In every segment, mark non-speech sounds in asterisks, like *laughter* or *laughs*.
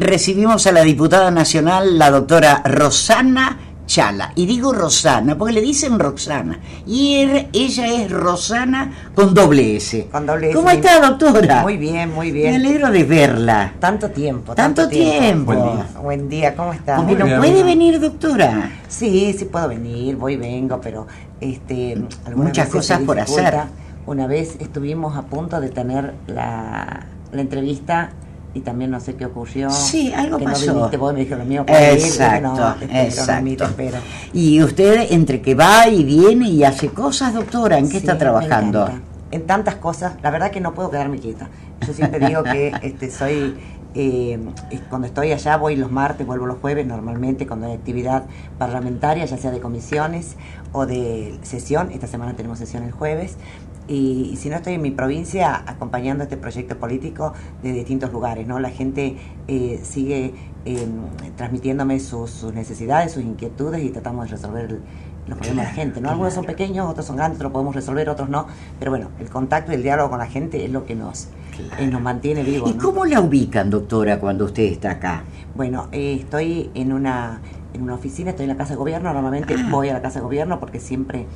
recibimos a la diputada nacional, la doctora Rosana Chala. Y digo Rosana porque le dicen Roxana. Y er, ella es Rosana con doble S. Con doble S. ¿Cómo está, doctora? Muy bien, muy bien. Me alegro de verla. Tanto tiempo. Tanto, tiempo. Buen día. Buen día, ¿cómo está? ¿Cómo no bien. puede venir, doctora? Sí, sí puedo venir, voy y vengo, pero este, Muchas cosas por hacer. Una vez estuvimos a punto de tener la, la entrevista y también no sé qué ocurrió. Sí, algo que pasó. No viniste, vos me dijeron, mío, puede ir, Exacto, no, espero, exacto. espero. Y usted entre que va y viene y hace cosas, doctora, ¿en qué Sí, está trabajando? En tantas cosas, la verdad que no puedo quedarme quieta. Yo siempre digo que *laughs* este, soy, eh, cuando estoy allá voy los martes, vuelvo los jueves, normalmente cuando hay actividad parlamentaria, ya sea de comisiones o de sesión, esta semana tenemos sesión el jueves, y, y si no estoy en mi provincia acompañando este proyecto político de distintos lugares, ¿no? La gente eh, sigue eh, transmitiéndome sus, sus necesidades, sus inquietudes y tratamos de resolver el- los problemas de la gente, ¿no? Algunos son pequeños, otros son grandes, otros podemos resolver, otros no, pero bueno, el contacto y el diálogo con la gente es lo que nos, Claro. eh, nos mantiene vivos. ¿Y ¿no? cómo la ubican, doctora, cuando usted está acá? Bueno, eh, estoy en una, en una oficina, estoy en la Casa de Gobierno, normalmente Ah. voy a la Casa de Gobierno porque siempre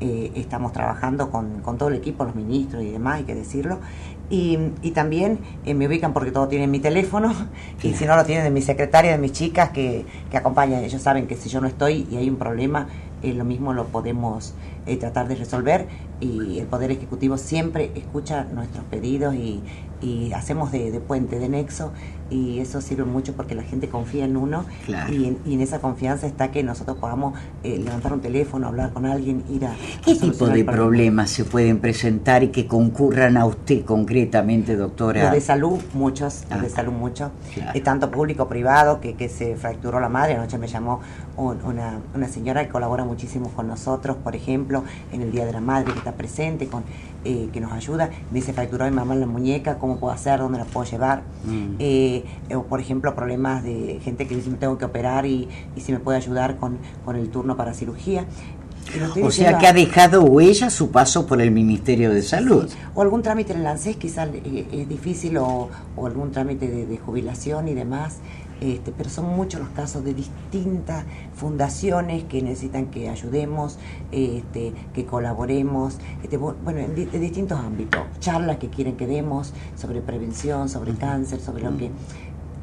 eh, estamos trabajando con, con todo el equipo, los ministros y demás, hay que decirlo. Y, y también eh, me ubican porque todo tienen mi teléfono *laughs* y si no lo tienen de mi secretaria, de mis chicas que, que acompañan. Ellos saben que si yo no estoy y hay un problema, eh, lo mismo lo podemos tratar de resolver y el Poder Ejecutivo siempre escucha nuestros pedidos y, y hacemos de, de puente, de nexo y eso sirve mucho porque la gente confía en uno Claro. y, en, y en esa confianza está que nosotros podamos eh, levantar un teléfono, hablar con alguien, ir a... ¿Qué a tipo de problemas se pueden presentar y que concurran a usted concretamente, Los doctora? de salud, muchos, los Ah. de salud, muchos. Claro. Eh, tanto público, privado, que, que se fracturó la madre. Anoche me llamó un- una, una señora que colabora muchísimo con nosotros, por ejemplo, en el Día de la Madre, que está presente, con eh, que nos ayuda. Me dice, fracturó mi mamá en la muñeca, ¿cómo puedo hacer? ¿Dónde la puedo llevar? Mm. Eh, o, por ejemplo, problemas de gente que dice, me tengo que operar y, y si me puede ayudar con, con el turno para cirugía. O sea que ha dejado huella su paso por el Ministerio de Salud. Sí, O algún trámite en el ANSES quizás eh, es difícil o, o algún trámite de, de jubilación y demás. Este, pero son muchos los casos de distintas fundaciones que necesitan que ayudemos, este, que colaboremos, este, bu- bueno, en di- de distintos ámbitos, charlas que quieren que demos sobre prevención, sobre cáncer, sobre lo que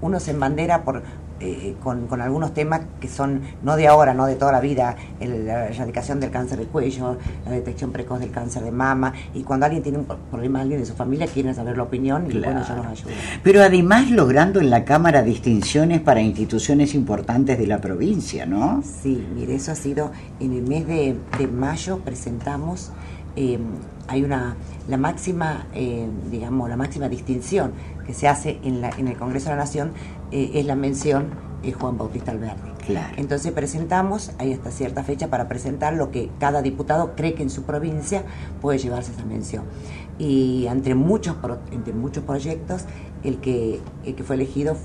uno se embandera por, eh, con, con algunos temas que son no de ahora, no de toda la vida, el- la erradicación del cáncer de cuello, la detección precoz del cáncer de mama, y cuando alguien tiene un pro- problema, alguien de su familia quiere saber la opinión, y bueno, yo los ayudo. Pero además logrando en la Cámara distinciones para instituciones importantes de la provincia, ¿no? Sí, mire, eso ha sido en el mes de, de mayo presentamos, eh, hay una, la máxima, eh, digamos, la máxima distinción que se hace en, la, en el Congreso de la Nación eh, es la mención eh, Juan Bautista Alberdi. Claro. Entonces presentamos, hay hasta cierta fecha para presentar lo que cada diputado cree que en su provincia puede llevarse esa mención. Y entre muchos, entre muchos proyectos, el que, el que fue elegido,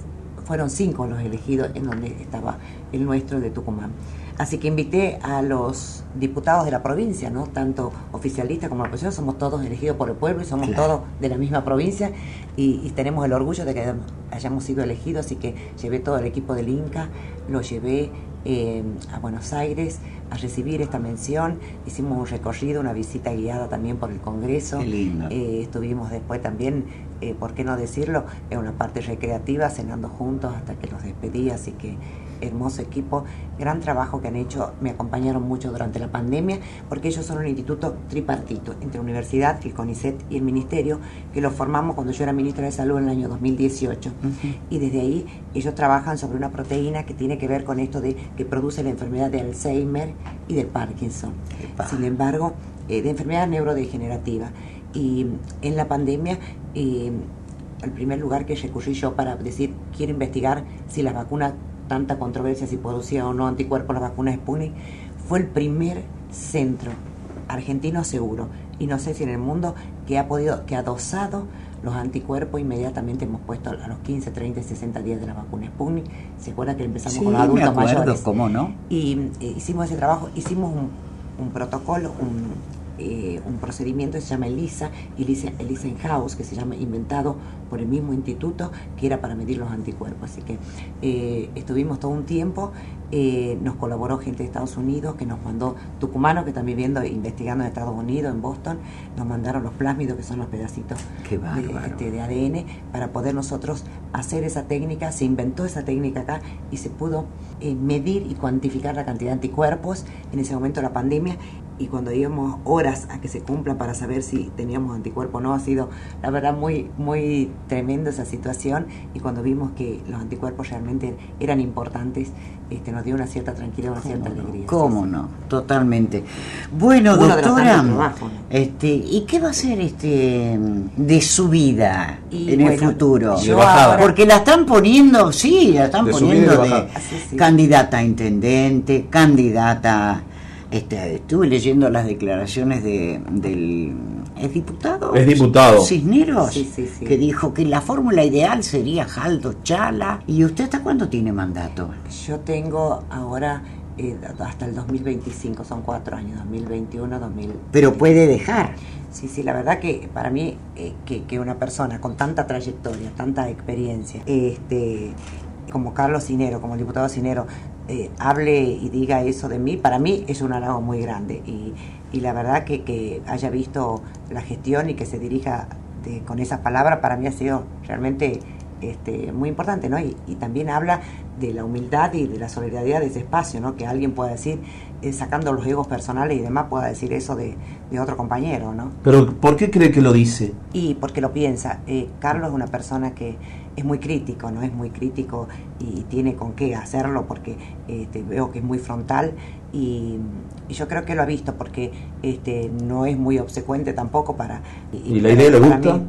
fueron cinco los elegidos en donde estaba el nuestro de Tucumán. Así que invité a los diputados de la provincia, ¿no? Tanto oficialistas como oposición, somos todos elegidos por el pueblo y somos Claro. todos de la misma provincia y, y tenemos el orgullo de que hayamos sido elegidos, así que llevé todo el equipo del Inca, lo llevé eh, a Buenos Aires a recibir esta mención, hicimos un recorrido, una visita guiada también por el Congreso, Qué lindo. Eh, estuvimos después también, eh, ¿por qué no decirlo?, en una parte recreativa, cenando juntos hasta que los despedí, así que hermoso equipo, gran trabajo que han hecho, me acompañaron mucho durante la pandemia, porque ellos son un instituto tripartito, entre universidad, el CONICET y el Ministerio, que lo formamos cuando yo era ministra de Salud en el año 2018. Y desde ahí ellos trabajan sobre una proteína que tiene que ver con esto de que produce la enfermedad de Alzheimer y del Parkinson. Epa. Sin embargo, eh, de enfermedad neurodegenerativa. Y en la pandemia, eh, el primer lugar que recurrí yo para decir, quiero investigar si las vacunas, tanta controversia, si producía o no anticuerpos las vacunas Sputnik, fue el primer centro argentino seguro, y no sé si en el mundo, que ha podido, que ha dosado los anticuerpos inmediatamente hemos puesto a los 15, 30, 60 días de la vacuna Sputnik. ¿Se acuerda que empezamos Sí, con los me adultos acuerdo, mayores? ¿cómo no? Y eh, hicimos ese trabajo, hicimos un, un protocolo, un, eh, un procedimiento que se llama ELISA, ELISA, ELISA in house, que se llama inventado por el mismo instituto, que era para medir los anticuerpos. Así que eh, estuvimos todo un tiempo, eh, nos colaboró gente de Estados Unidos, que nos mandó tucumanos que están viviendo, investigando en Estados Unidos, en Boston, nos mandaron los plásmidos, que son los pedacitos de, este, de ADN, para poder nosotros hacer esa técnica, se inventó esa técnica acá y se pudo medir y cuantificar la cantidad de anticuerpos. En ese momento de la pandemia y cuando íbamos horas a que se cumpla para saber si teníamos anticuerpo o no, ha sido la verdad muy, muy tremenda esa situación y cuando vimos que los anticuerpos realmente eran importantes, este, nos dio una cierta tranquilidad, una cierta alegría. ¿Cómo no? Totalmente. Bueno, doctora, este, ¿y qué va a ser este de su vida en el futuro? Porque la están poniendo, sí, la están poniendo de, candidata a intendente, candidata este, estuve leyendo las declaraciones de, del ¿es diputado? Es diputado. Cisneros, que dijo que la fórmula ideal sería Jaldo Chala. ¿Y usted hasta cuándo tiene mandato? Yo tengo ahora eh, hasta el 2025, son cuatro años, 2021, 2000. Pero puede dejar. Sí, sí, la verdad que para mí eh, que, que, una persona con tanta trayectoria, tanta experiencia, este, como Carlos Cinero, como el diputado Cinero, eh, hable y diga eso de mí, para mí es un halago muy grande. Y, la verdad que, haya visto la gestión y que se dirija con esas palabras, para mí ha sido realmente este, muy importante, ¿no? Y, también habla de la humildad y de la solidaridad de ese espacio, ¿no? Que alguien pueda decir, eh, sacando los egos personales y demás, pueda decir eso de, otro compañero, ¿no? Pero ¿por qué cree que lo dice? Y porque lo piensa. Eh, Carlos es una persona que es muy crítico, ¿no? Es muy crítico y tiene con qué hacerlo porque este, veo que es muy frontal y, yo creo que lo ha visto porque este, no es muy obsecuente tampoco para... ¿Y, la idea le gusta?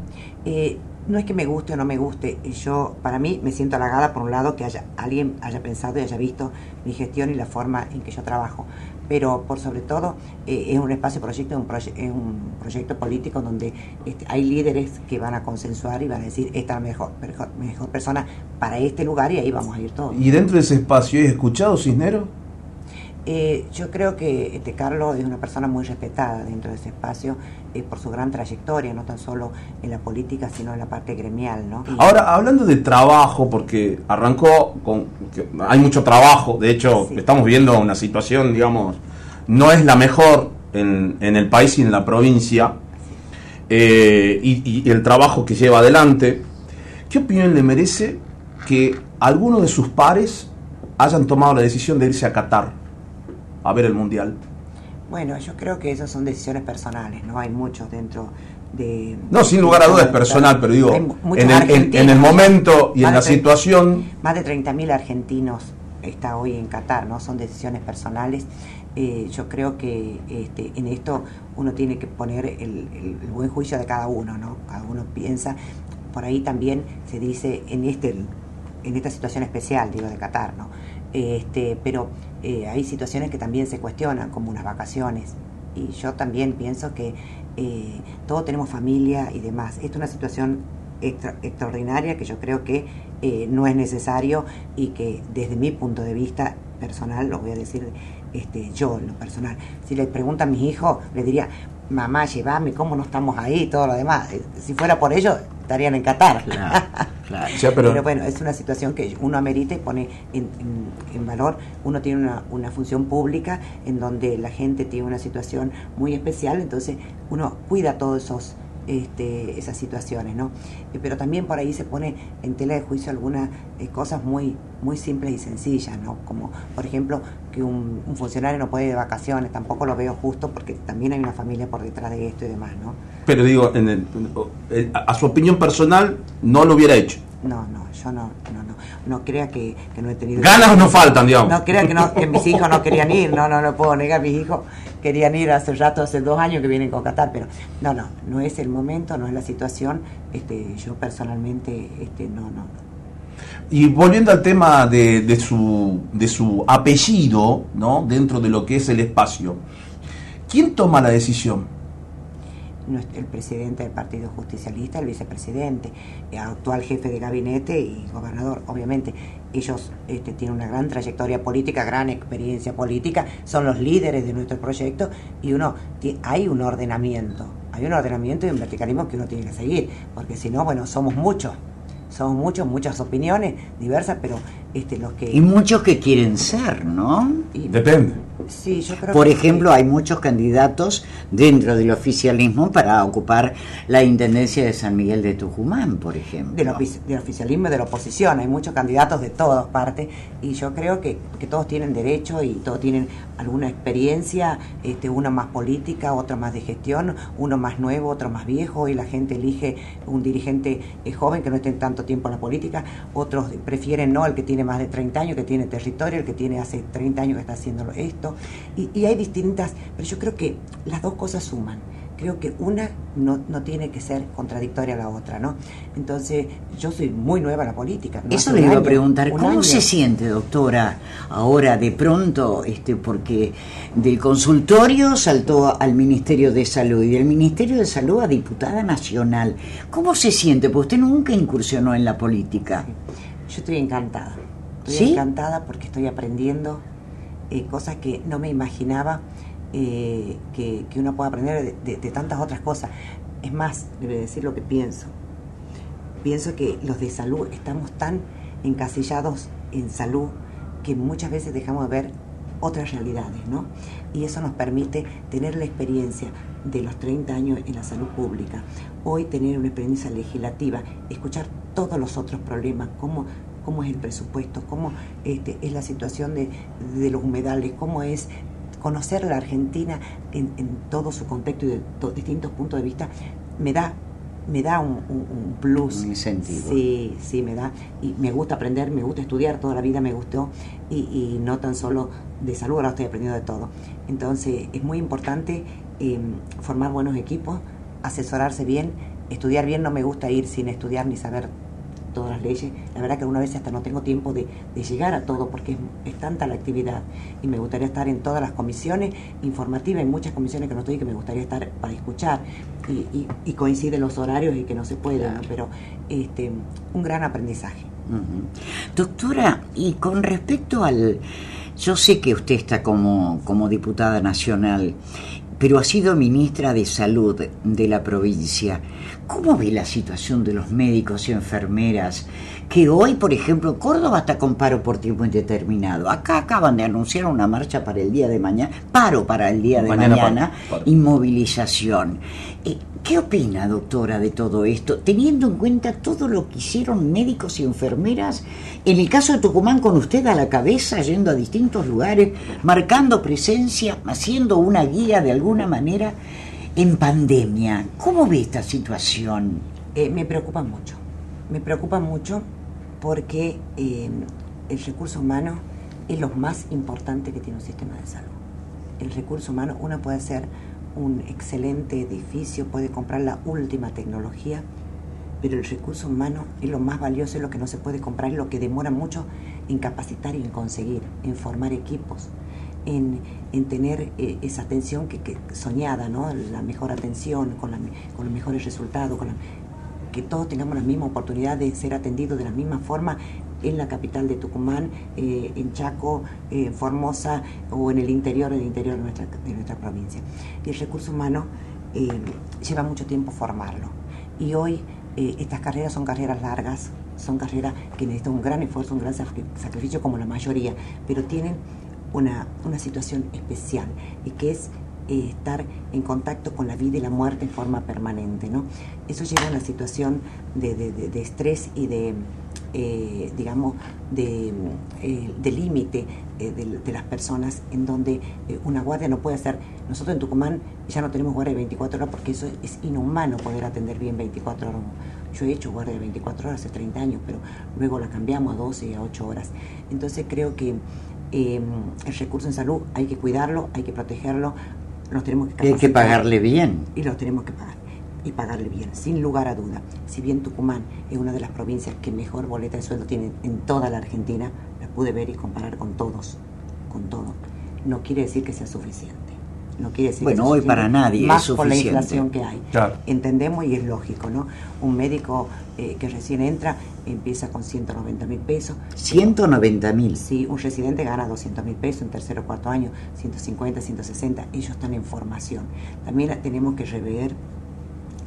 Eh, no es que me guste o no me guste, yo para mí me siento halagada por un lado que haya alguien haya pensado y haya visto mi gestión y la forma en que yo trabajo, pero por sobre todo eh, es un espacio proyecto, un es un proyecto político donde este, hay líderes que van a consensuar y van a decir esta es la mejor, mejor, persona para este lugar y ahí vamos a ir todos. ¿Y dentro de ese espacio hay escuchado Cisnero? Eh, yo creo que este Carlos es una persona muy respetada dentro de ese espacio eh, por su gran trayectoria, no tan solo en la política, sino en la parte gremial. ¿no? Ahora, hablando de trabajo, porque arrancó con... hay mucho trabajo, de hecho, estamos viendo una situación, digamos, no es la mejor en, en el país y en la provincia, eh, y, y el trabajo que lleva adelante. ¿Qué opinión le merece que algunos de sus pares hayan tomado la decisión de irse a Qatar? A ver el Mundial? Bueno, yo creo que esas son decisiones personales, ¿no? Hay muchos dentro de... No, sin lugar a dudas es personal, pero digo, en el, momento y en la situación... Más de 30.000 argentinos está hoy en Qatar, ¿no? Son decisiones personales. Eh, yo creo que este, en esto uno tiene que poner el, el, buen juicio de cada uno, ¿no? Cada uno piensa. Por ahí también se dice en este en esta situación especial, digo, de Qatar, ¿no? Este, pero eh, hay situaciones que también se cuestionan, como unas vacaciones. Y yo también pienso que eh, todos tenemos familia y demás. Esta es una situación extraordinaria que yo creo que eh, no es necesario y que desde mi punto de vista personal, lo voy a decir este, yo, lo personal, si le preguntan a mis hijos, le diría, mamá, llévame, ¿cómo no estamos ahí? Todo lo demás. Si fuera por ello, estarían en Qatar. *laughs* pero... bueno, es una situación que uno amerita y pone en, valor. Uno tiene una, una, función pública en donde la gente tiene una situación muy especial, entonces uno cuida todos esos este, esas situaciones, ¿no? Eh, pero también por ahí se pone en tela de juicio algunas eh, cosas muy, muy simples y sencillas, ¿no? Como, por ejemplo, que un, funcionario no puede ir de vacaciones, tampoco lo veo justo porque también hay una familia por detrás de esto y demás, ¿no? Pero digo, en a su opinión personal, no lo hubiera hecho. No, no, yo no, no, no, no crea que, no he tenido... Ganas no faltan, digamos. No crea que, no, que mis hijos no querían ir, no, no, no puedo negar, mis hijos querían ir hace rato, hace dos años que vienen con Qatar, pero no, no, no es el momento, no es la situación, este, yo personalmente, este, no, no. Y volviendo al tema de, de, su, de su apellido, ¿no? Dentro de lo que es el espacio, ¿quién toma la decisión? el presidente del Partido Justicialista, el vicepresidente, el actual jefe de gabinete y gobernador. Obviamente, ellos este, tienen una gran trayectoria política, gran experiencia política, son los líderes de nuestro proyecto y uno hay un ordenamiento, hay un ordenamiento y un verticalismo que uno tiene que seguir, porque si no, bueno, somos muchos somos muchos, muchas opiniones diversas, pero este, los que... Y muchos que quieren ser, ¿no? Depende. Sí, yo creo Por ejemplo, hay muchos candidatos dentro del oficialismo para ocupar la intendencia de San Miguel de Tucumán, por ejemplo. Del, oficialismo y de la oposición, hay muchos candidatos de todas partes y yo creo que, que todos tienen derecho y todos tienen alguna experiencia, este, uno más política, otro más de gestión, uno más nuevo, otro más viejo y la gente elige un dirigente eh, joven que no esté en tanto tiempo en la política, otros prefieren no, el que tiene más de 30 años, que tiene territorio, el que tiene hace 30 años que está haciendo esto. Y, hay distintas, pero yo creo que las dos cosas suman. Creo que una no, no, tiene que ser contradictoria a la otra, ¿no? Entonces, yo soy muy nueva en la política. Eso le iba a preguntar, ¿cómo se siente, doctora, ahora de pronto, este, porque del consultorio saltó al Ministerio de Salud y del Ministerio de Salud a diputada nacional? ¿Cómo se siente? Porque usted nunca incursionó en la política. Yo estoy encantada. Estoy encantada porque estoy aprendiendo eh, cosas que no me imaginaba eh, que, uno pueda aprender de, tantas otras cosas. Es más, debe decir lo que pienso. Pienso que los de salud estamos tan encasillados en salud que muchas veces dejamos de ver otras realidades, ¿no? Y eso nos permite tener la experiencia de los 30 años en la salud pública, hoy tener una experiencia legislativa, escuchar todos los otros problemas, cómo cómo es el presupuesto, cómo este, es la situación de, los humedales, cómo es conocer la Argentina en, todo su contexto y de distintos puntos de vista, me da me da un, plus. Un incentivo. Sí, sí, me da. Y me gusta aprender, me gusta estudiar, toda la vida me gustó. Y, no tan solo de salud, ahora estoy aprendiendo de todo. Entonces, es muy importante em, formar buenos equipos, asesorarse bien, estudiar bien. No me gusta ir sin estudiar ni saber todas las leyes. La verdad que alguna vez hasta no tengo tiempo de, llegar a todo porque es, tanta la actividad y me gustaría estar en todas las comisiones informativas, en muchas comisiones que no estoy que me gustaría estar para escuchar y, y, coinciden los horarios y que no se puede, pero este, un gran aprendizaje. Doctora, y con respecto al... Yo sé que usted está como, como diputada nacional, pero ha sido ministra de Salud de la provincia. ¿Cómo ve la situación de los médicos y enfermeras? Que hoy, por ejemplo, Córdoba está con paro por tiempo indeterminado. Acá acaban de anunciar una marcha para el día de mañana, paro para el día de mañana, inmovilización. Eh, ¿Qué opina, doctora, de todo esto, teniendo en cuenta todo lo que hicieron médicos y enfermeras? En el caso de Tucumán, con usted a la cabeza, yendo a distintos lugares, marcando presencia, haciendo una guía de alguna manera en pandemia. ¿Cómo ve esta situación? Eh, me preocupa mucho. Me preocupa mucho porque eh, el recurso humano es lo más importante que tiene un sistema de salud. El recurso humano, uno puede ser un excelente edificio, puede comprar la última tecnología, pero el recurso humano es lo más valioso, es lo que no se puede comprar, es lo que demora mucho en capacitar y en conseguir, en formar equipos en, en tener eh, esa atención que, que, soñada, ¿no? la mejor atención, con, con los mejores resultados, con que todos tengamos la misma oportunidad de ser atendidos de la misma forma en la capital de Tucumán, eh, en Chaco, en Formosa o en el interior, el interior de nuestra, de nuestra provincia. Y el recurso humano eh, lleva mucho tiempo formarlo. Y hoy estas carreras son carreras largas, son carreras que necesitan un gran esfuerzo, un gran sacrificio como la mayoría, pero tienen una, una situación especial y que es eh, estar en contacto con la vida y la muerte en forma permanente. ¿no? Eso lleva a una situación de, de, estrés y de, eh, digamos, de, eh, de límite de, las personas en donde una guardia no puede hacer. Nosotros en Tucumán ya no tenemos guardia de 24 horas porque eso es inhumano poder atender bien 24 horas. Yo he hecho guardia de 24 horas hace 30 años, pero luego la cambiamos a 12 y a 8 horas. Entonces creo que Em, el recurso en salud hay que cuidarlo, hay que protegerlo, nos tenemos que Hay que pagarle bien. Y lo tenemos que pagar. Y pagarle bien, sin lugar a duda. Si bien Tucumán es una de las provincias que mejor boleta de sueldo tiene en toda la Argentina, la pude ver y comparar con todos, con todo. No quiere decir que sea suficiente. No quiere decir bueno, hoy para nadie más es con la inflación que hay. Entendemos y es lógico, ¿no? Un médico eh, que recién entra empieza con 190 mil pesos. 190 mil. Sí, un residente gana 200 mil pesos en tercer o cuarto año, 150, 160, ellos están en formación. También tenemos que rever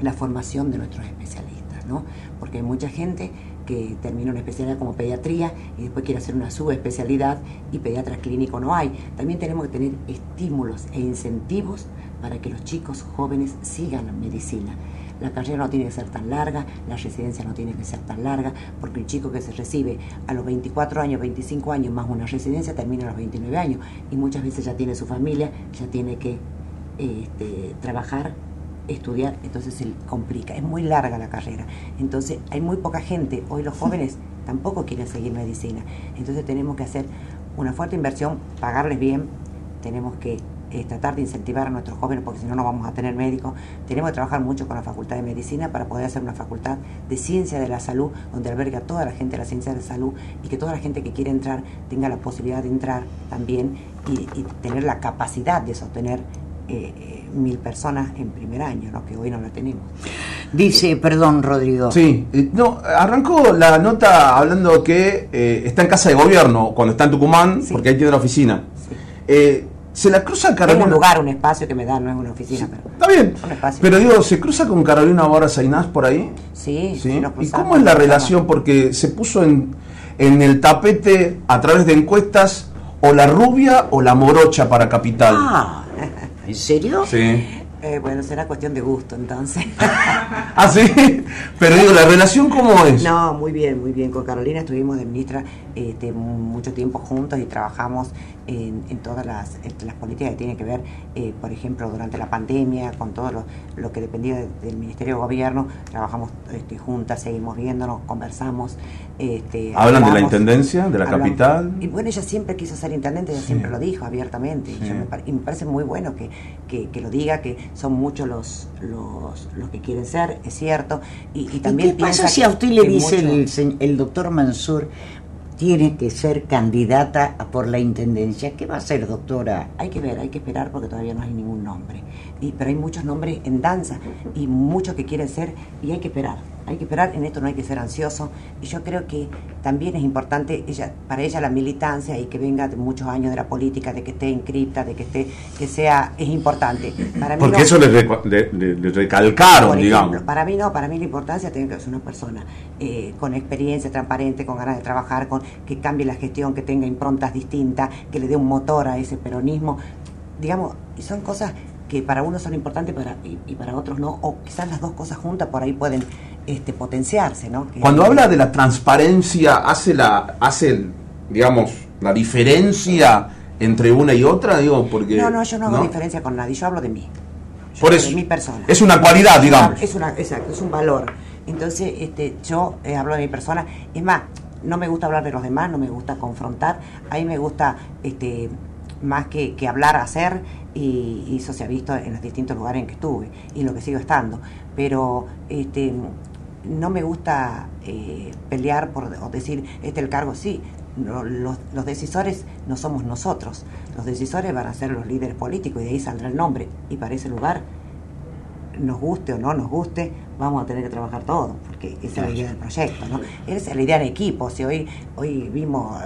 la formación de nuestros especialistas, ¿no? Porque hay mucha gente que termina una especialidad como pediatría y después quiere hacer una subespecialidad y pediatra clínico no hay. También tenemos que tener estímulos e incentivos para que los chicos jóvenes sigan la medicina. La carrera no tiene que ser tan larga, la residencia no tiene que ser tan larga, porque el chico que se recibe a los 24 años, 25 años más una residencia termina a los 29 años y muchas veces ya tiene su familia, ya tiene que este, trabajar estudiar, entonces se complica. Es muy larga la carrera. Entonces hay muy poca gente. Hoy los jóvenes tampoco quieren seguir medicina. Entonces tenemos que hacer una fuerte inversión, pagarles bien. Tenemos que eh, tratar de incentivar a nuestros jóvenes porque si no no vamos a tener médicos. Tenemos que trabajar mucho con la Facultad de Medicina para poder hacer una facultad de ciencia de la salud donde alberga a toda la gente de la ciencia de salud y que toda la gente que quiere entrar tenga la posibilidad de entrar también y, tener la capacidad de sostener eh, mil personas en primer año, ¿no? que hoy no la tenemos. Dice, perdón, Rodrigo. Sí, eh, no, arrancó la nota hablando que eh, está en casa de gobierno cuando está en Tucumán, porque ahí tiene la oficina. Eh, se la cruza Carolina. Es un lugar, un espacio que me da, no es una oficina. pero está bien. Pero digo, ¿se cruza con Carolina Bora Sainás por ahí? Sí, sí. ¿Y cómo es la relación? Porque se puso en, en el tapete a través de encuestas o la rubia o la morocha para Capital. Ah. ¿En serio? Sí. Eh, bueno, será cuestión de gusto entonces. *laughs* ah, sí. Pero digo, ¿la relación cómo es? No, muy bien, muy bien. Con Carolina estuvimos de ministra este, mucho tiempo juntos y trabajamos en, todas las, las, políticas que tienen que ver, eh, por ejemplo, durante la pandemia, con todo lo, que dependía del Ministerio de Gobierno, trabajamos este, juntas, seguimos viéndonos, conversamos. Este, ¿Hablan de la intendencia, de la capital? Y bueno, ella siempre quiso ser intendente, ella siempre lo dijo abiertamente. Y, me, parece muy bueno que, que, lo diga, que son muchos los, los, los que quieren ser, es cierto. Y, también qué pasa si a usted le dice el, el doctor Mansur, tiene que ser candidata por la intendencia. ¿Qué va a ser, doctora? Hay que ver, hay que esperar porque todavía no hay ningún nombre. Y, pero hay muchos nombres en danza y muchos que quieren ser y hay que esperar. Hay que esperar, en esto no hay que ser ansioso. Y yo creo que también es importante ella, para ella la militancia y que venga de muchos años de la política, de que esté inscrita, de que esté, que sea, es importante. Para Porque eso le, recalcaron, digamos. Para mí no, para mí la importancia tiene que ser una persona eh, con experiencia, transparente, con ganas de trabajar, con que cambie la gestión, que tenga improntas distintas, que le dé un motor a ese peronismo. Digamos, y son cosas que para unos son importantes para, y, para otros no, o quizás las dos cosas juntas por ahí pueden este, potenciarse, ¿no? Cuando habla de la transparencia, hace la, hace, digamos, la diferencia entre una y otra, digo, porque... No, no, yo no hago diferencia con nadie, yo hablo de mí. por eso, de mi persona. Es una cualidad, digamos. Es una, exacto, es un valor. Entonces, este, yo eh, hablo de mi persona. Es más, no me gusta hablar de los demás, no me gusta confrontar. A mí me gusta, este, más que, que hablar, hacer y, eso se ha visto en los distintos lugares en que estuve y en lo que sigo estando. Pero este, no me gusta eh, pelear por o decir, este el cargo, sí. los, los, decisores no somos nosotros, los decisores van a ser los líderes políticos y de ahí saldrá el nombre. Y para ese lugar, nos guste o no nos guste, vamos a tener que trabajar todos, porque esa es la idea del proyecto, ¿no? Esa es la idea en equipo. Si hoy, hoy vimos,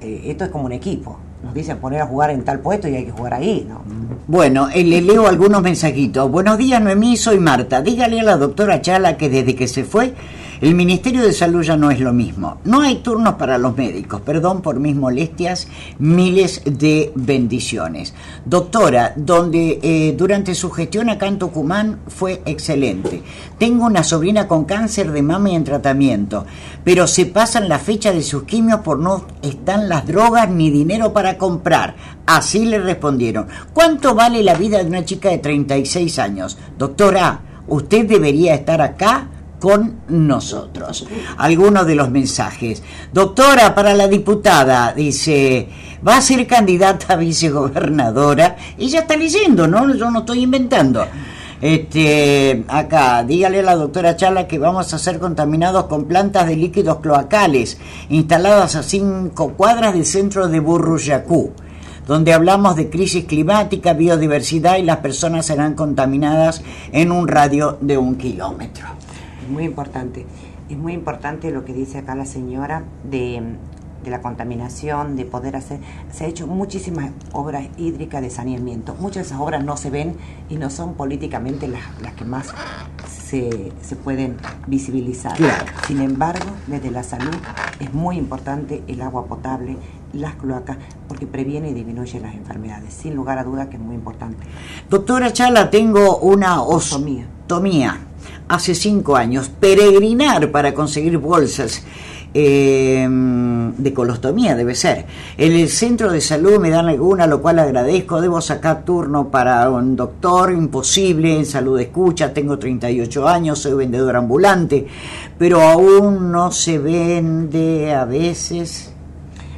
eh, esto es como un equipo, nos dicen poner a jugar en tal puesto y hay que jugar ahí, ¿no? Bueno, eh, le leo algunos mensajitos. Buenos días, Noemí, soy Marta. Dígale a la doctora Chala que desde que se fue el Ministerio de Salud ya no es lo mismo. No hay turnos para los médicos. Perdón por mis molestias. Miles de bendiciones. Doctora, donde eh, durante su gestión acá en Tucumán fue excelente. Tengo una sobrina con cáncer de mama y en tratamiento, pero se pasan la fecha de sus quimios por no están las drogas ni dinero para comprar. Así le respondieron. ¿Cuánto vale la vida de una chica de 36 años? Doctora, usted debería estar acá con nosotros. Algunos de los mensajes. Doctora, para la diputada, dice, va a ser candidata a vicegobernadora. Ella está leyendo, ¿no? Yo no estoy inventando. Este, acá, dígale a la doctora Chala que vamos a ser contaminados con plantas de líquidos cloacales instaladas a cinco cuadras del centro de Burruyacú. donde hablamos de crisis climática, biodiversidad y las personas serán contaminadas en un radio de un kilómetro. Es muy importante, es muy importante lo que dice acá la señora de de la contaminación, de poder hacer, se ha hecho muchísimas obras hídricas de saneamiento. Muchas de esas obras no se ven y no son políticamente las, las que más se, se pueden visibilizar. Sin embargo, desde la salud es muy importante el agua potable, las cloacas, porque previene y disminuye las enfermedades. Sin lugar a duda que es muy importante. Doctora Chala, tengo una osomía. Hace cinco años, peregrinar para conseguir bolsas eh, de colostomía, debe ser. En el centro de salud me dan alguna, lo cual agradezco. Debo sacar turno para un doctor, imposible, en salud escucha. Tengo 38 años, soy vendedor ambulante, pero aún no se vende a veces.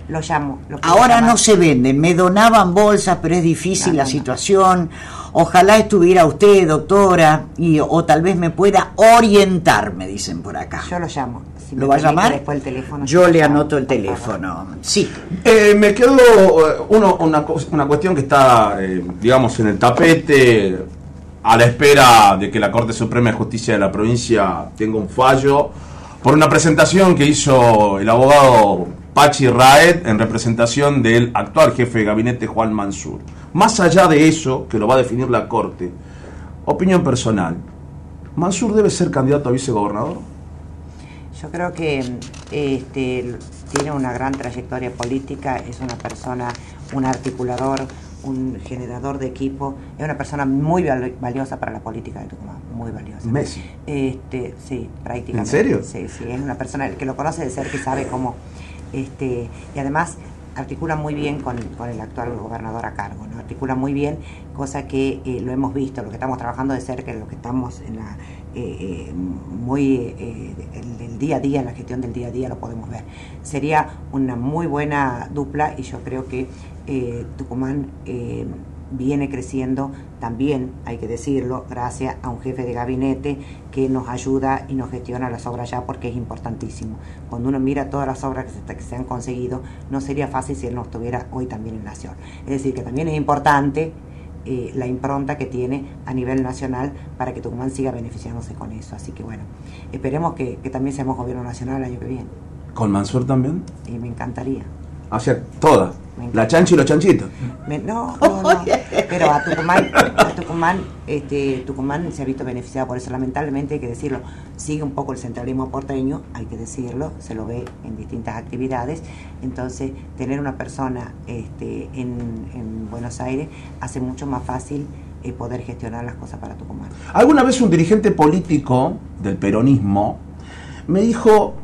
Lo llamo. Ahora no se venden, me donaban bolsas, pero es difícil la situación. Ojalá estuviera usted, doctora, y, o tal vez me pueda orientar, me dicen por acá. Yo lo llamo. ¿Lo va a llamar? el teléfono, yo le anoto el teléfono. Sí. Eh, me quedó eh, uno, una, una cuestión que está, eh, digamos, en el tapete, a la espera de que la Corte Suprema de Justicia de la provincia tenga un fallo, por una presentación que hizo el abogado Pachi Raed en representación del actual jefe de gabinete Juan Mansur. Más allá de eso, que lo va a definir la Corte, opinión personal, ¿Mansur debe ser candidato a vicegobernador? Yo creo que este, tiene una gran trayectoria política, es una persona, un articulador, un generador de equipo, es una persona muy valiosa para la política de Tucumán, muy valiosa. Messi. Este, sí, prácticamente. ¿En serio? Sí, sí, es una persona, que lo conoce de ser que sabe cómo, este, y además articula muy bien con, el actual gobernador a cargo, ¿no? articula muy bien, cosa que eh, lo hemos visto, lo que estamos trabajando de cerca, lo que estamos en la, eh, eh, muy el, día a día, en la gestión del día a día lo podemos ver. Sería una muy buena dupla y yo creo que Tucumán viene creciendo también, hay que decirlo, gracias a un jefe de gabinete que nos ayuda y nos gestiona las obras ya porque es importantísimo. Cuando uno mira todas las obras que se, han conseguido, no sería fácil si él no estuviera hoy también en Nación. Es decir, que también es importante eh, la impronta que tiene a nivel nacional para que Tucumán siga beneficiándose con eso. Así que bueno, esperemos que, que también seamos gobierno nacional el año que viene. ¿Con Mansur también? Y me encantaría hacia toda. La chancha y los chanchitos. no, no, no. Pero a Tucumán, a Tucumán, este, Tucumán se ha visto beneficiado por eso. Lamentablemente hay que decirlo. Sigue un poco el centralismo porteño, hay que decirlo. Se lo ve en distintas actividades. Entonces, tener una persona este, en, en Buenos Aires hace mucho más fácil eh, poder gestionar las cosas para Tucumán. Alguna vez un dirigente político del peronismo me dijo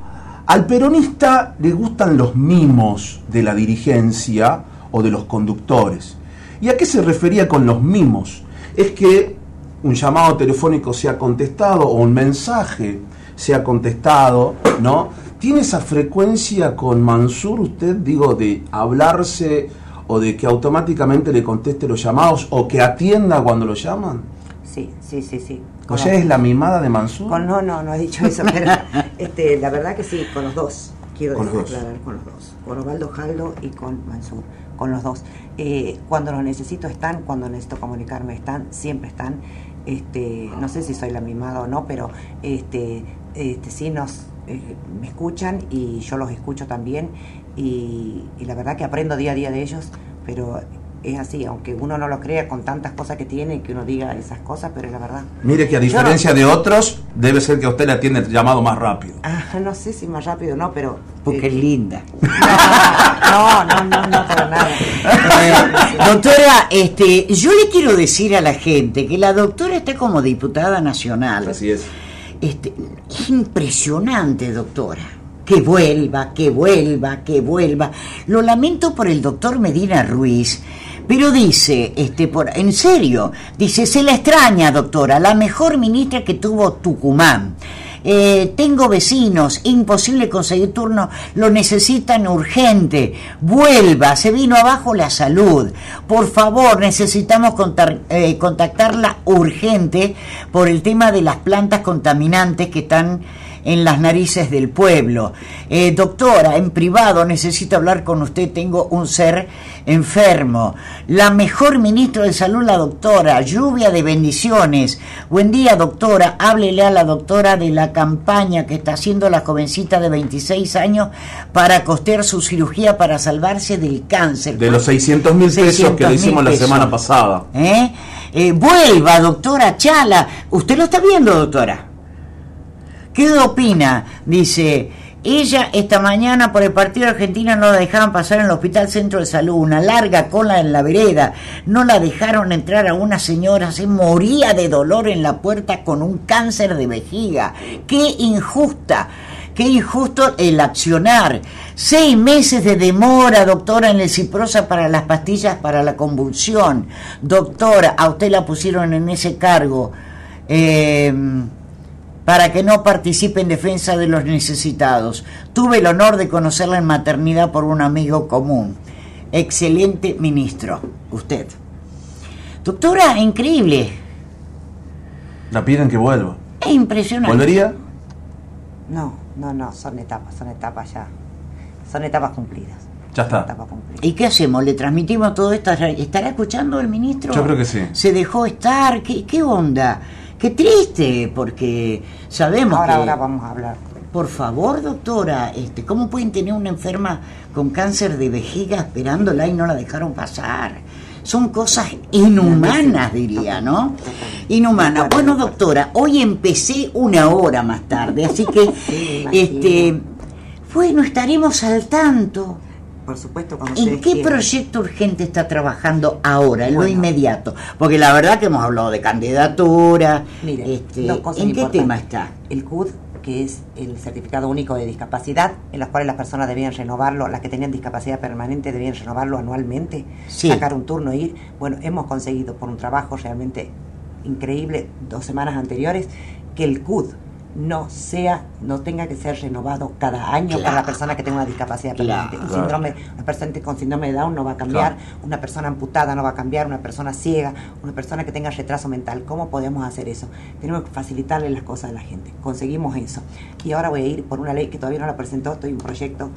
al peronista le gustan los mimos de la dirigencia o de los conductores. ¿Y a qué se refería con los mimos? Es que un llamado telefónico sea contestado o un mensaje sea contestado, ¿no? ¿Tiene esa frecuencia con Mansur usted, digo, de hablarse o de que automáticamente le conteste los llamados o que atienda cuando lo llaman? Sí, sí, sí, sí. ¿O sea, es la mimada de Mansur? no, no, no he dicho eso, pero *laughs* este, la verdad que sí, con los dos. Quiero con aclarar, con los dos. Con Osvaldo Jaldo y con Mansur, con los dos. Eh, cuando los necesito están, cuando necesito comunicarme están, siempre están. Este, no sé si soy la mimada o no, pero este, este, sí nos eh, me escuchan y yo los escucho también y, y la verdad que aprendo día a día de ellos, pero es así, aunque uno no lo crea con tantas cosas que tiene, que uno diga esas cosas, pero es la verdad. Mire que a diferencia de otros, debe ser que a usted le atiende el llamado más rápido. Ah, *laughs* no sé si más rápido o no, pero... Porque es linda. *laughs* No, no, no, no, para nada. doctora, este, yo le quiero decir a la gente que la doctora está como diputada nacional. Así es. Este, es impresionante, doctora que vuelva, que vuelva, que vuelva. Lo lamento por el doctor Medina Ruiz, pero dice, este, por, en serio, dice, se la extraña, doctora, la mejor ministra que tuvo Tucumán. Eh, tengo vecinos, imposible conseguir turno, lo necesitan urgente, vuelva, se vino abajo la salud, por favor, necesitamos eh, contactarla urgente por el tema de las plantas contaminantes que están en las narices del pueblo. Eh, doctora, en privado necesito hablar con usted, tengo un ser enfermo. La mejor ministra de salud, la doctora, lluvia de bendiciones. Buen día, doctora, háblele a la doctora de la campaña que está haciendo la jovencita de 26 años para costear su cirugía para salvarse del cáncer. De los 600 mil pesos que le hicimos la semana pasada. ¿Eh? ¿Eh? vuelva, doctora Chala. ¿Usted lo está viendo, doctora? ¿Qué opina? Dice, ella esta mañana por el partido argentino no la dejaban pasar en el Hospital Centro de Salud, una larga cola en la vereda, no la dejaron entrar a una señora, se moría de dolor en la puerta con un cáncer de vejiga. ¡Qué injusta! Qué injusto el accionar. Seis meses de demora, doctora, en el Ciprosa para las pastillas para la convulsión. Doctora, a usted la pusieron en ese cargo. Eh, para que no participe en defensa de los necesitados. Tuve el honor de conocerla en maternidad por un amigo común. Excelente ministro, usted. Doctora, increíble. La piden que vuelva. Es impresionante. ¿Volvería? No, no, no, son etapas, son etapas ya. Son etapas cumplidas. Ya está. ¿Y qué hacemos? ¿Le transmitimos todo esto? ¿Estará escuchando el ministro? Yo creo que sí. ¿Se dejó estar? ¿Qué, qué onda? Qué triste, porque sabemos ahora, que... Ahora vamos a hablar. Por favor, doctora, este, ¿cómo pueden tener una enferma con cáncer de vejiga esperándola y no la dejaron pasar? Son cosas inhumanas, diría, ¿no? Inhumanas. Bueno, doctora, hoy empecé una hora más tarde, así que, este, bueno, estaremos al tanto por supuesto. ¿En qué proyecto urgente está trabajando ahora, en lo inmediato? Porque la verdad que hemos hablado de candidatura. Mire, este, ¿En qué tema está? El CUD, que es el certificado único de discapacidad, en los cuales las personas debían renovarlo, las que tenían discapacidad permanente debían renovarlo anualmente, sacar un turno, e ir. Bueno, hemos conseguido por un trabajo realmente increíble dos semanas anteriores que el CUD no sea, no tenga que ser renovado cada año para la persona que tenga una discapacidad permanente. Un síndrome, una persona con síndrome de Down no va a cambiar, una persona amputada no va a cambiar, una persona ciega, una persona que tenga retraso mental. ¿Cómo podemos hacer eso? Tenemos que facilitarle las cosas a la gente. Conseguimos eso. Y ahora voy a ir por una ley que todavía no la presentó, estoy en un proyecto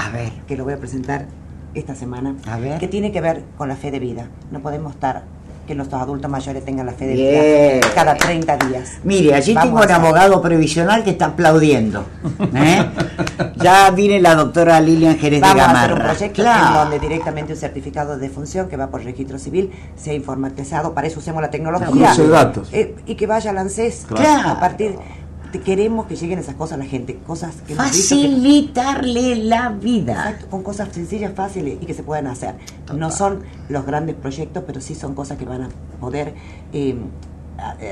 que lo voy a presentar esta semana, que tiene que ver con la fe de vida. No podemos estar que nuestros adultos mayores tengan la fe de vida cada 30 días. Mire, allí tengo un abogado previsional que está aplaudiendo. ¿eh? *laughs* ya viene la doctora Lilian Jerez Vamos de Gamarra. a hacer un proyecto en donde directamente un certificado de función que va por registro civil sea informatizado, para eso usemos la tecnología. datos. Eh, y que vaya al ANSES claro. a partir queremos que lleguen esas cosas a la gente, cosas que facilitarle la vida. Exacto, con cosas sencillas, fáciles y que se puedan hacer. No son los grandes proyectos, pero sí son cosas que van a poder eh,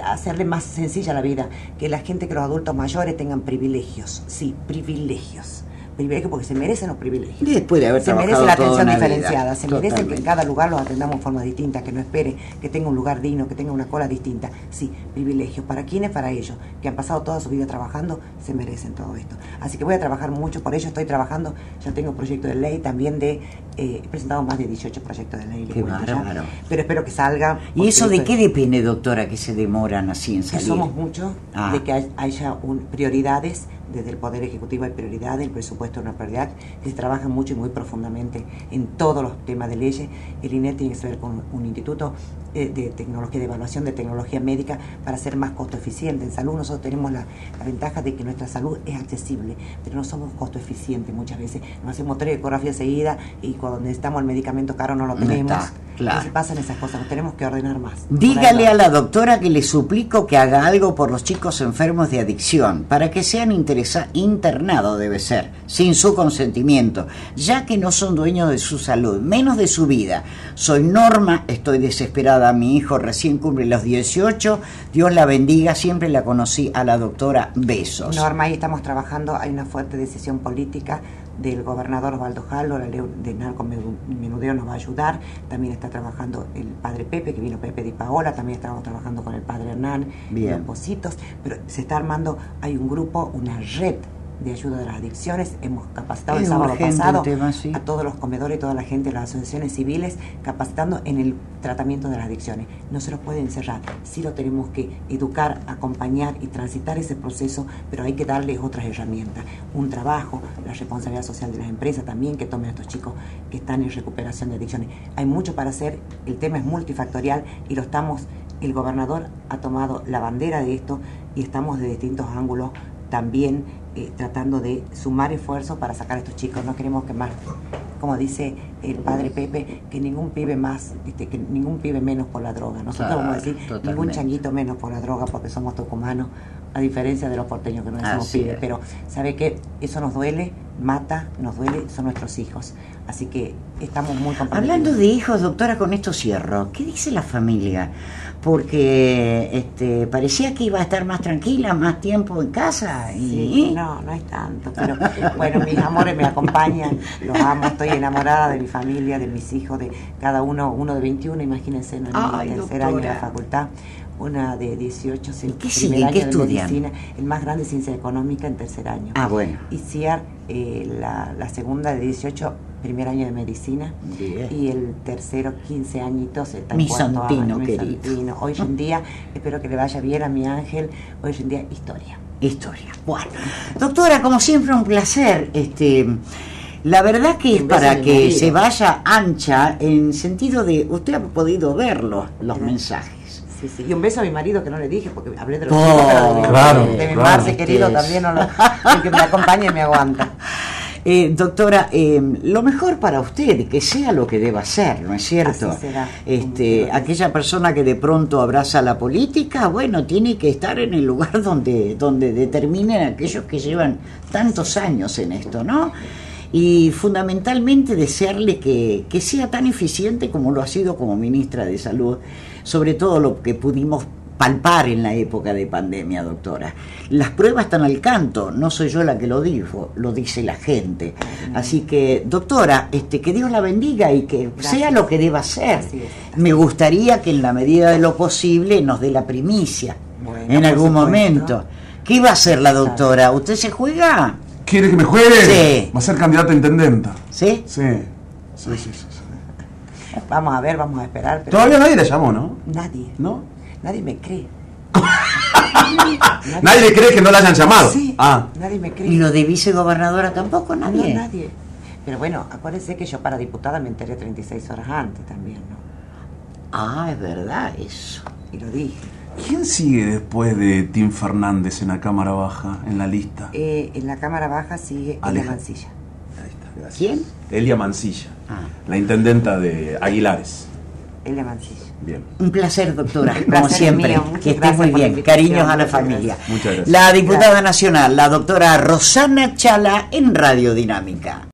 hacerle más sencilla la vida, que la gente, que los adultos mayores tengan privilegios, sí, privilegios privilegios porque se merecen los privilegios. después de haber Se merece la atención diferenciada, se merece que en cada lugar los atendamos de forma distinta, que no espere que tenga un lugar digno, que tenga una cola distinta. Sí, privilegios. ¿Para quiénes? Para ellos, que han pasado toda su vida trabajando, se merecen todo esto. Así que voy a trabajar mucho, por ello estoy trabajando, ya tengo proyecto de ley también de, eh, he presentado más de 18 proyectos de ley. Qué bárbaro. Pero espero que salga. ¿Y eso de qué depende, doctora, que se demoran así en salir? Que somos muchos, ah. de que haya un, prioridades desde el Poder Ejecutivo hay prioridades, el presupuesto es una prioridad, se trabaja mucho y muy profundamente en todos los temas de leyes. El INET tiene que ver con un instituto eh, de tecnología, de evaluación de tecnología médica para ser más costo eficiente. En salud nosotros tenemos la, ventaja de que nuestra salud es accesible, pero no somos costo eficientes muchas veces. Nos hacemos tres ecografías seguidas y cuando necesitamos el medicamento caro no lo tenemos. Claro. se pasan esas cosas, nos tenemos que ordenar más. Dígale a la doctora que le suplico que haga algo por los chicos enfermos de adicción, para que sean internados, debe ser, sin su consentimiento, ya que no son dueños de su salud, menos de su vida. Soy Norma, estoy desesperada mi hijo recién cumple los 18. Dios la bendiga, siempre la conocí a la doctora Besos. Norma, ahí estamos trabajando, hay una fuerte decisión política del gobernador Osvaldo Jalo, la ley de narcomenudeo nos va a ayudar, también está trabajando el padre Pepe, que vino Pepe de Paola, también estamos trabajando con el padre Hernán, Bien. los Positos, pero se está armando, hay un grupo, una red de ayuda de las adicciones. Hemos capacitado el sábado pasado a todos los comedores y toda la gente las asociaciones civiles capacitando en el tratamiento de las adicciones. No se los puede encerrar, sí lo tenemos que educar, acompañar y transitar ese proceso, pero hay que darles otras herramientas. Un trabajo, la responsabilidad social de las empresas también que tomen a estos chicos que están en recuperación de adicciones. Hay mucho para hacer, el tema es multifactorial y lo estamos, el gobernador ha tomado la bandera de esto y estamos de distintos ángulos también eh, tratando de sumar esfuerzos para sacar a estos chicos. No queremos que más, como dice el padre Pepe, que ningún pibe más, este, que ningún pibe menos por la droga. Nosotros vamos a decir ningún changuito menos por la droga porque somos tucumanos, a diferencia de los porteños que no somos pibes. Pero, ¿sabe qué? Eso nos duele, mata, nos duele, son nuestros hijos. Así que estamos muy comprometidos. Hablando de hijos, doctora, con esto cierro. ¿Qué dice la familia? Porque este, parecía que iba a estar más tranquila, más tiempo en casa. Y... no, no es tanto, pero bueno, mis amores me acompañan, los amo, estoy enamorada de mi familia, de mis hijos, de cada uno, uno de 21, imagínense, en el tercer año de la facultad, una de 18, ¿Y qué sigue? ¿Qué estudian? el más grande ciencia económica en tercer año. Ah, bueno. Y CIAR, eh, la, la segunda de 18 primer año de medicina y el tercero 15 añitos está mi santino querido. hoy en día espero que le vaya bien a mi ángel hoy en día historia. Historia. Bueno doctora como siempre un placer este la verdad que es para que se vaya ancha en sentido de usted ha podido ver los, mensajes. Sí, sí. Y un beso a mi marido que no le dije porque hablé de los oh, claro, de mi claro, querido también, no que me acompaña y me aguanta. Eh, doctora, eh, lo mejor para usted, que sea lo que deba ser, ¿no es cierto? Este, aquella persona que de pronto abraza la política, bueno, tiene que estar en el lugar *laughs* donde, donde determinen aquellos que llevan tantos años en esto, ¿no? y fundamentalmente desearle que, que, sea tan eficiente como lo ha sido como ministra de Salud, sobre todo lo que pudimos palpar en la época de pandemia, doctora. Las pruebas están al canto, no soy yo la que lo dijo, lo dice la gente. Así que, doctora, este, que Dios la bendiga y que sea lo que deba ser. Me gustaría que en la medida de lo posible nos dé la primicia en algún momento. ¿Qué va a hacer la doctora? ¿Usted se juega? ¿Quiere que me juegue? Sí. Va a ser candidata a intendenta. ¿Sí? Sí. Sí, sí, sí. Vamos a ver, vamos a esperar. Todavía nadie le llamó, ¿no? Nadie. ¿No? Nadie me cree. *laughs* nadie, le cree que no la hayan llamado. Sí, ah. nadie me cree. ¿Y lo de vicegobernadora tampoco? Nadie. No, nadie. Pero bueno, acuérdense que yo para diputada me enteré 36 horas antes también, ¿no? Ah, es verdad eso. Y lo dije. ¿Quién sigue después de Tim Fernández en la Cámara Baja, en la lista? Eh, en la Cámara Baja sigue Elia Mancilla. Ahí está, gracias. ¿Quién? Elia Mancilla, ah. la intendenta de Aguilares. Elia Mancilla. Bien. Un placer, doctora, como siempre. que esté muy bien. Cariños a la familia. Muchas gracias. La diputada nacional, la doctora Rosana Chala, en Radio Dinámica.